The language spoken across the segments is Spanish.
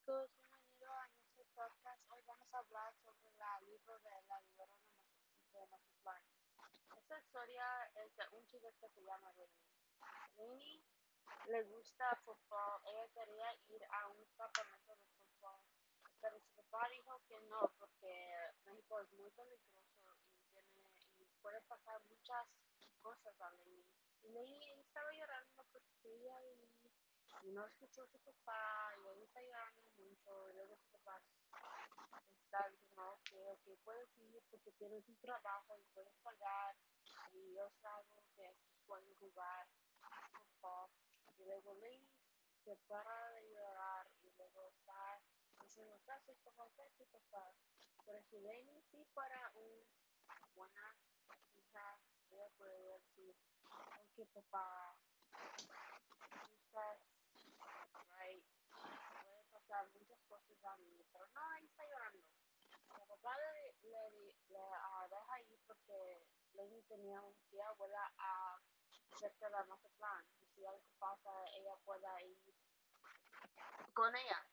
chicos, bienvenidos a nuestro podcast. Hoy vamos a hablar sobre el libro de la Llorona de Mazatlán. Esta historia es de un chico que se llama Lenny. Lenny le gusta fútbol. Ella quería ir a un campamento de fútbol, pero su papá dijo que no, porque México es muy peligroso y, tiene, y puede pasar muchas cosas a Lenny. Y Lenny estaba llorando porque ella y no escuchó a su papá y él está llorando mucho y luego su papá está diciendo que okay, puedes ir porque tienes un trabajo y puedes pagar y yo salgo que sueño jugar fútbol y luego Lenny se para de llorar y luego está diciendo gracias papá, gracias papá pero si Lenny sí para una buena hija ella puede decir ok papá quizás puede pasar muchas cosas a mí, pero no, ahí está llorando. Mi papá le, le, le uh, deja ir porque Lenny tenía un tía abuela a cerca de Mazatlán. Y si algo pasa, ella pueda ir con ella.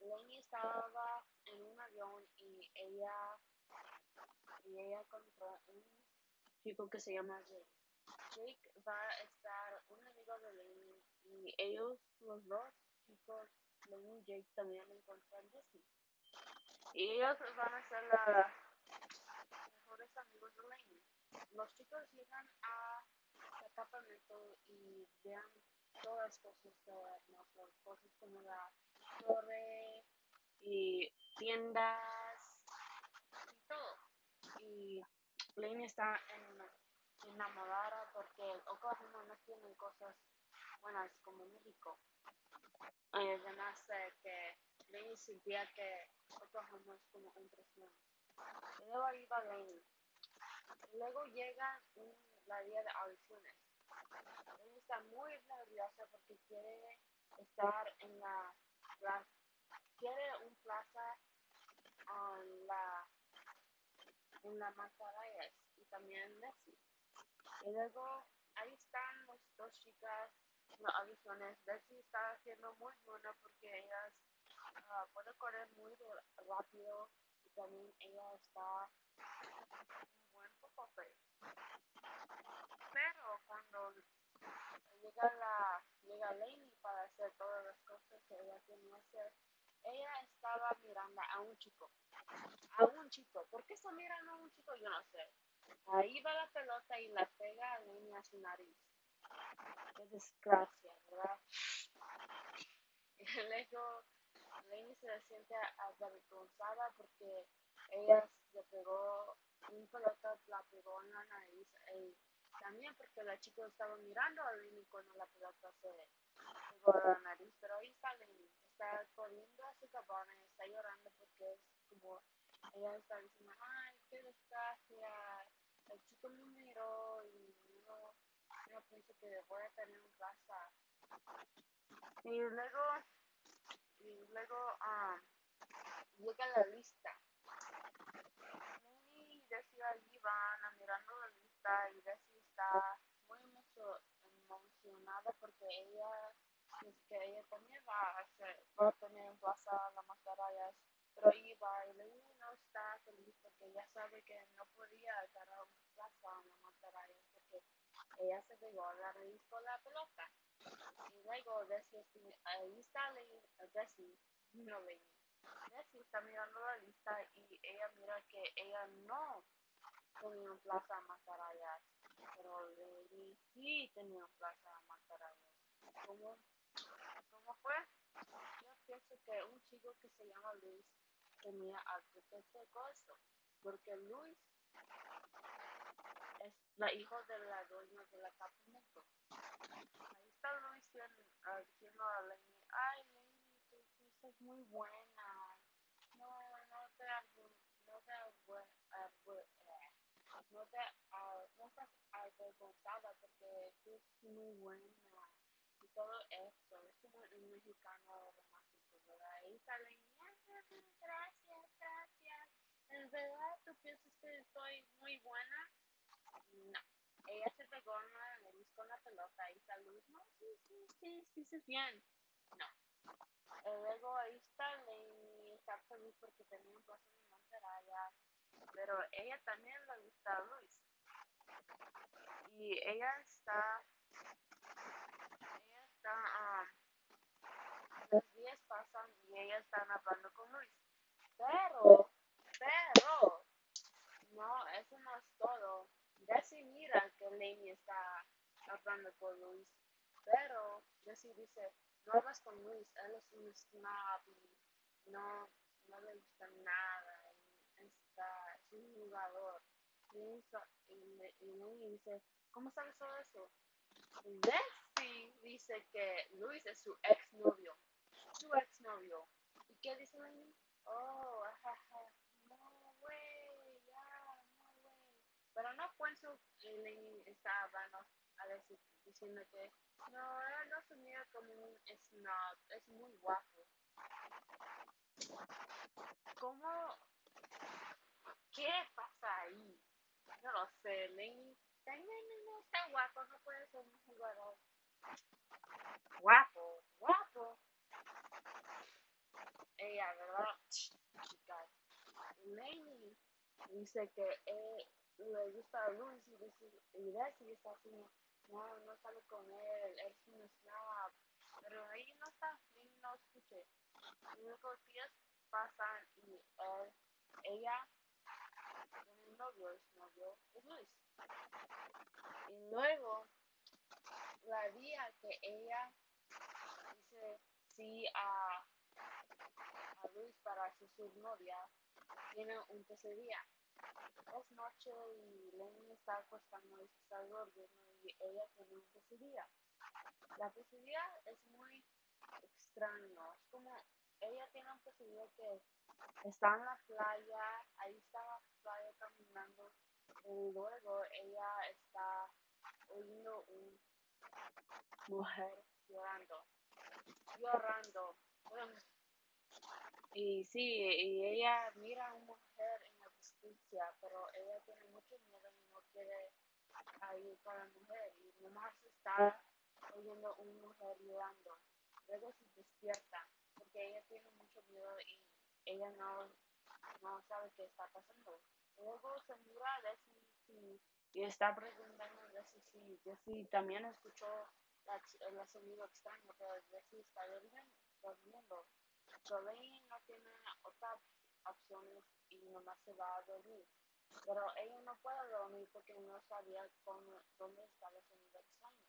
Lenny estaba en un avión y ella y ella encontró un chico que se llama Jake. Jake va a estar un amigo de Lenny y ellos, los dos chicos, Lenny y Jake, también encuentran Disney. Y ellos van a ser los mejores amigos de Lenny. Los chicos llegan a el campamento y vean todas las cosas hermosas, cosas como la torre y tiendas y todo. Y Lenny está enamorada porque Oklahoma no tiene cosas buenas como México. Además de que Lenny sentía que Oklahoma es como un presión. Y luego iba Lenny. Luego llega un, la día de audiciones. Lenny está muy nerviosa porque quiere estar en la, la quiere un plaza en la en la Matarayas y también Messi. Y luego ahí están las dos chicas las audiciones. Bessie está haciendo muy buena porque ella uh, puede correr muy rápido y también ella está un buen poco Pero cuando llega la llega Lainey para hacer todas las cosas que ella tiene que hacer, ella estaba mirando a un chico. A un chico. ¿Por qué está mirando a un chico? Yo no sé. Ahí va la pelota y la pega a Lainey a su nariz. Qué desgracia, ¿verdad? Luego Lainey se siente avergonzada porque ella se pegó un pelota, la pegó en la nariz. Y también porque la chica estaba mirando a Lainey cuando la pelota se pegó a la nariz. Pero ahí está Lainey, está corriendo a su cabana y está llorando porque es como ella está diciendo, ay, qué desgracia, el chico me miró y yo pienso que voy a tener un plaza. Y luego, y luego um, llega la lista. Y Desi allí van mirando la lista y Desi está muy mucho emocionada porque ella es que ella también va a, hacer, va a tener un plaza la mascarillas pero iba y Lenny no está feliz porque ella sabe que no podía ganar un plaza a la mascarilla ella se pegó a la raíz con la pelota. Y luego Desi, ahí está Desi, no Lenny. Desi está mirando la lista y ella mira que ella no tenía un plaza a mascarillas, pero Lenny sí tenía un plaza a mascarillas. ¿Cómo, ¿Cómo fue? Yo pienso que un chico que se llama Luis tenía algo que porque Luis es la hija de la dueña del apartamento. Ahí está Luis diciendo a Lenny, ay Lenny, tú fuiste muy buena, no, no te no te eh, no te no estás avergonzada porque tú eres muy buena y todo eso, es como un mexicano romántico, ¿verdad? Ahí está Lenny, gracias, gracias. ¿En verdad tú piensas que estoy muy buena? Ella se pegó en la nariz con la pelota y está Luis, no, sí, sí, sí, sí, sí, bien. No. Y luego ahí feliz porque tenía un placer en Monteraya, pero ella también le gusta a Luis. Y ella está, ella está, um, los días pasan y ella está hablando con Luis. Pero, pero, no, eso no es todo. Desi mira que Lenny está hablando con Luis, pero Desi dice, no hablas con Luis, él es un snob y no, no le gusta nada, y está, es un jugador. Y, y, y Lenny dice, ¿cómo sabes todo eso? Desi dice que Luis es su exnovio, su exnovio. ¿Y qué dice Lenny? Oh, ajaja, no, güey, ya, no, güey. Pero no pienso que Lenny está hablando a decir, diciendo que no, él no se mira como un snob, es muy guapo. ¿Cómo? ¿Qué pasa ahí? No lo sé, Lenny. Lenny no está guapo, no puede ser un jugador. Guapo, guapo. Ella, ¿verdad? Lenny dice que él le gusta Luis y dice, y Desi está así, no, no sale con él, es un snob. Pero ahí no está, Lenny no. Y luego los días pasan y él, ella tiene un novio, y su novio es Luis. Y luego, la día que ella dice sí a, a Luis para ser su novia, tiene un pesadilla. Es noche y Lenny está acostando y se está durmiendo y ella tiene un pesadilla. La pesadilla es muy extraño. Es como ella tiene un pesadilla que está en la playa, ahí está la playa caminando y luego ella está oyendo una mujer llorando, llorando. Y sí, y ella mira a una mujer pero ella tiene mucho miedo y no quiere ir con la mujer y nomás está oyendo a una mujer llorando. Luego se despierta porque ella tiene mucho miedo y ella no, no sabe qué está pasando. Luego se mira a Desi y, y está preguntando a Desi si Desi también escuchó el sonido extraño, pero Desi está durmiendo. Jolene no tiene otras opciones y nomás se va a dormir. Pero ella no puede dormir porque no sabía cómo, dónde estaba el sonido extraño.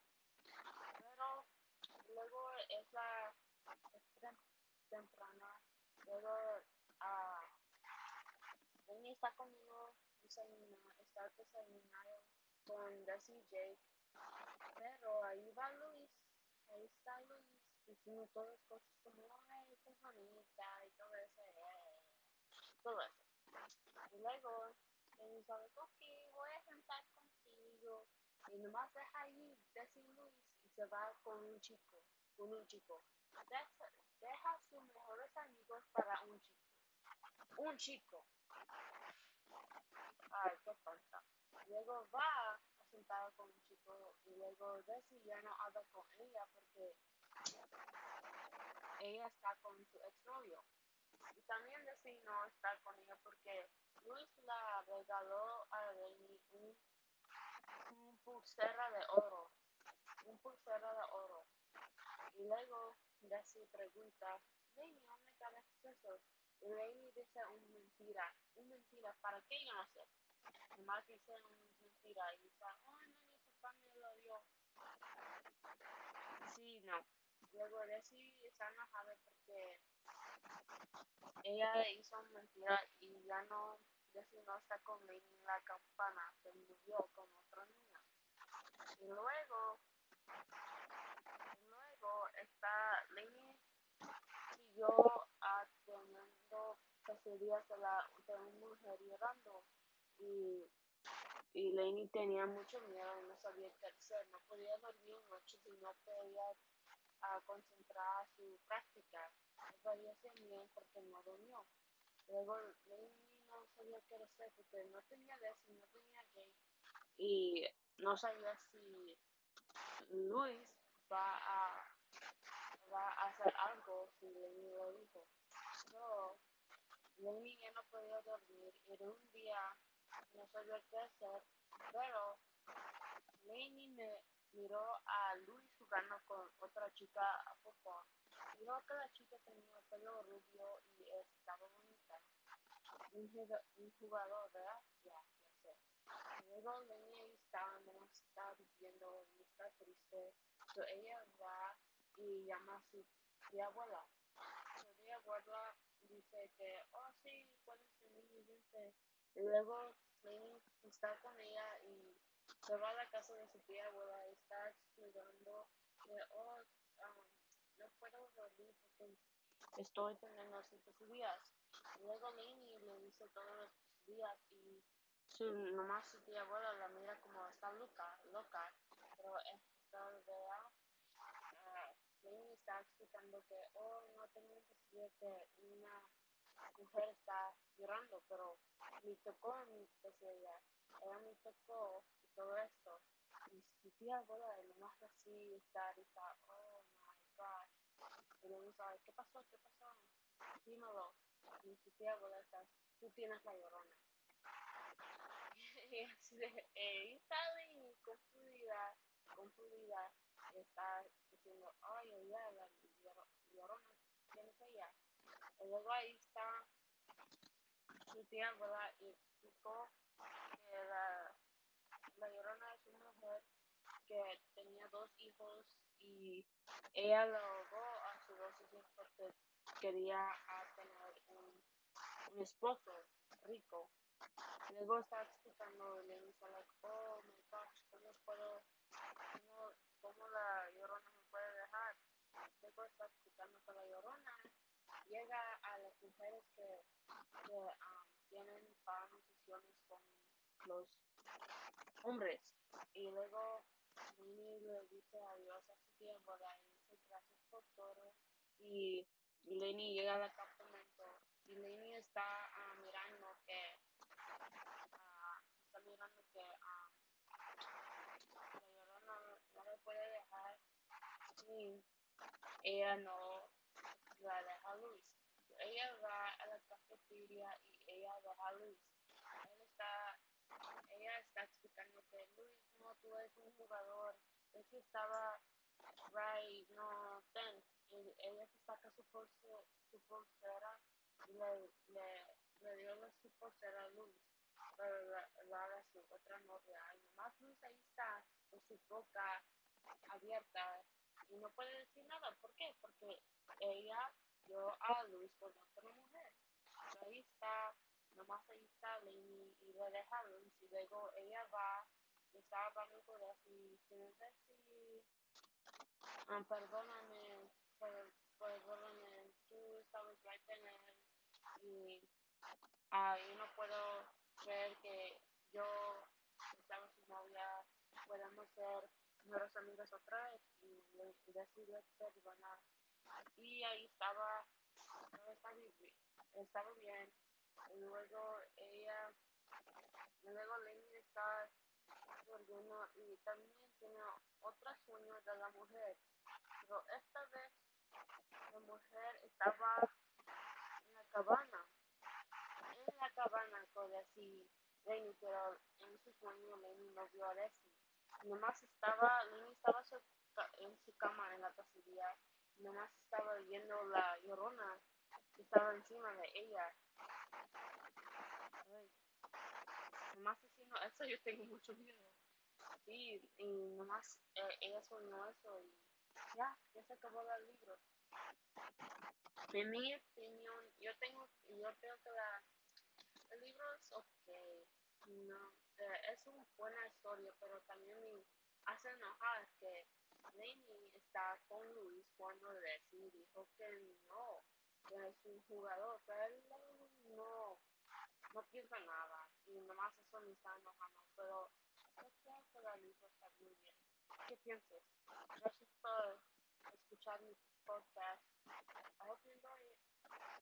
Pero luego es la es tem- temprana, luego ah, Lenny está desayuno, está desayunando con Desi y Jake, pero ahí va Luis, ahí está Luis diciendo todas las cosas como, ay, qué bonita y todo eso, eh, todo eso. Y luego Lenny sabe, ok, voy a sentar contigo. Y nomás deja ahí Desi y Luis y se va con un chico, con un chico. Deja, sus mejores amigos para un chico. Un chico. Ay, qué tonta. Luego va a sentar con un chico y luego Desi ya no habla con ella porque ella está con su exnovio. Y también Desi no está con ella porque Luis la regaló a Lenny un, un pulsera de oro. Un pulsera de oro. Y luego Desi pregunta, Lenny, ¿dónde cargaste eso? Y Lenny dice una mentira. Una mentira, ¿para qué? Yo no sé. Nomás dice una mentira y dice, oh, no, mi papá me lo dio. Sí, no. Luego Desi está enojada porque ella hizo mentira y ya no, Desi no está con Lenny en la campana, se murió con otra niña. Y luego, luego está Lenny siguió teniendo pesadillas de, la, de una mujer llorando y, y Lenny tenía mucho miedo no sabía qué hacer, no podía dormir noches y no podía ah, concentrar su práctica, no podía hacer bien porque no durmió. Luego Lenny no sabía qué hacer porque no tenía Desi, no tenía Jake y no sabía si Luis va a, va a hacer algo si Lenny lo dijo. So, Lenny ya no podía dormir de un día no sabía qué hacer, pero Lenny me miró a Luis jugando con otra chica a fútbol. Que la chica tenía pelo rubio y estaba bonita. Un, jugador, ¿verdad? Ya, ya sé. Luego Lenny está, no está viviendo y está triste. So ella va y llama a su tía abuela. Su tía abuela dice que, oh sí, puedes venir dice. Y luego Lenny está con ella y se va a la casa de su tía abuela y está explicando que, oh, um, no puedo dormir porque estoy teniendo ciertos días. Luego Lenny le dice todos los días y su, nomás su tía abuela la mira como está loca, loca. Pero esta verdad, uh, Lenny está explicando que, oh, no tengo que que una mujer está llorando, pero me tocó, decía ella, ella me tocó y todo esto. Y su tía abuela, nomás así está, está, oh. Y le dice, ¿qué pasó? ¿Qué pasó? Dímelo. Y tía abuela está, tú tienes la llorona. y así de, está bien confundida, confundida, y está diciendo, ay, ay, la llorona, ¿quién es ella? Y luego ahí está su tía abuela y explicó que la, la llorona es una mujer que tenía dos hijos y ella lo ahogó a porque quería tener un, esposo rico. Luego está explicando y le dice, like, oh my gosh, ¿cómo puedo, cómo, la llorona me puede dejar? Luego está explicando que la llorona llega a las mujeres que, que um, tienen malas decisiones con los hombres. Y luego Winnie le dice adiós a su tiempo, y dice gracias por todo. Y Lenny llega al apartamento y Lenny está uh, mirando que uh, está mirando que uh, la llorona no le puede dejar y ella no la deja Luis. Ella va a la cafetería y ella deja a Luis. Él está, ella está explicando que Luis, no, tú eres un jugador. Es que estaba, right, no, ten. Y ella se saca su, pulse, su pulsera y le, le, le dio su pulsera a Luis para dar a su otra novia. Y nomás Luis ahí está con su boca abierta y no puede decir nada. ¿Por qué? Porque ella dio a Luis con otra mujer. Ahí está, nomás ahí está Lenny y le deja a Luis y luego ella va y está hablando con él y decir, um, perdóname, per, perdóname, tú estabas right en él y uh, yo no puedo creer que yo estaba su novia, podemos ser nuevos amigos otra vez y, y decirle perdonar y ahí estaba, estaba estaba bien. Y luego ella, luego Lenny está volviendo y también tiene otro sueño de la mujer. Pero esta vez la mujer estaba en la cabana, en la cabana con así Lenny, pero en su sueño Lenny no vio a Leslie. Nomás estaba, Lenny estaba en su cama en la cacería nomás estaba viendo la llorona que estaba encima de ella. Ay. Nomás haciendo eso yo tengo mucho miedo. Sí, y nomás eh, ella soñó eso y ya, ya se acabó el libro. En mi opinión, yo tengo, yo creo que la, el libro es ok, no, es una buena historia, pero también me hace enojar que Lenny está con Luis cuando Leslie dijo que no, que es un jugador, pero él no, no piensa nada y nomás eso me está enojando, pero yo creo que la libro está muy bien. ¿Qué piensas? Gracias por escuchar mi podcast. I hope you enjoy it.